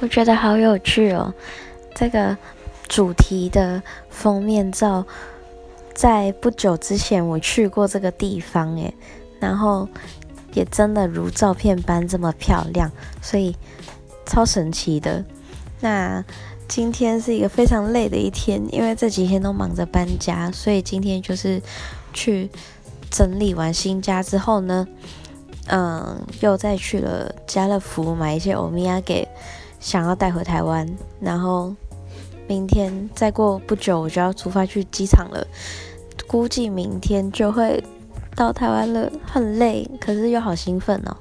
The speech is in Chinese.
我觉得好有趣哦，这个主题的封面照，在不久之前我去过这个地方诶，然后也真的如照片般这么漂亮，所以超神奇的。那今天是一个非常累的一天，因为这几天都忙着搬家，所以今天就是去整理完新家之后呢，嗯，又再去了家乐福买一些欧米亚给。想要带回台湾，然后明天再过不久我就要出发去机场了，估计明天就会到台湾了，很累，可是又好兴奋哦。